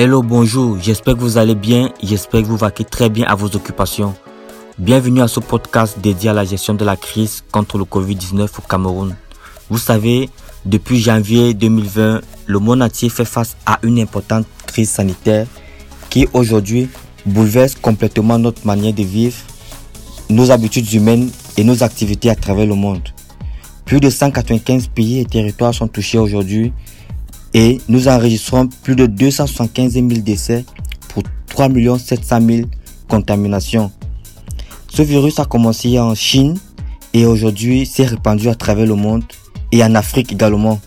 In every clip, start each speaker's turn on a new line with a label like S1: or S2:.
S1: Hello, bonjour, j'espère que vous allez bien, j'espère que vous vaquez très bien à vos occupations. Bienvenue à ce podcast dédié à la gestion de la crise contre le Covid-19 au Cameroun. Vous savez, depuis janvier 2020, le monde entier fait face à une importante crise sanitaire qui aujourd'hui bouleverse complètement notre manière de vivre, nos habitudes humaines et nos activités à travers le monde. Plus de 195 pays et territoires sont touchés aujourd'hui et nous enregistrons plus de 275 000 décès pour 3 700 000 contaminations. Ce virus a commencé en Chine et aujourd'hui s'est répandu à travers le monde et en Afrique également.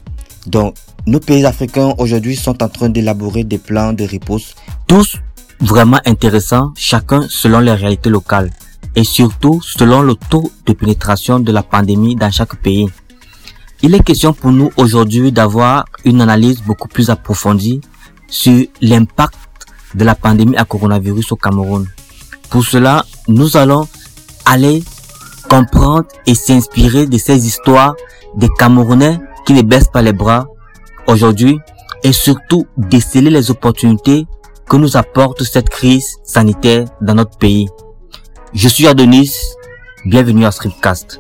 S1: Donc, nos pays africains aujourd'hui sont en train d'élaborer des plans de riposte, tous vraiment intéressants, chacun selon les réalités locales et surtout selon le taux de pénétration de la pandémie dans chaque pays. Il est question pour nous aujourd'hui d'avoir une analyse beaucoup plus approfondie sur l'impact de la pandémie à coronavirus au Cameroun. Pour cela, nous allons aller comprendre et s'inspirer de ces histoires des Camerounais qui ne baissent pas les bras aujourd'hui et surtout déceler les opportunités que nous apporte cette crise sanitaire dans notre pays. Je suis Adonis, bienvenue à Scriptcast.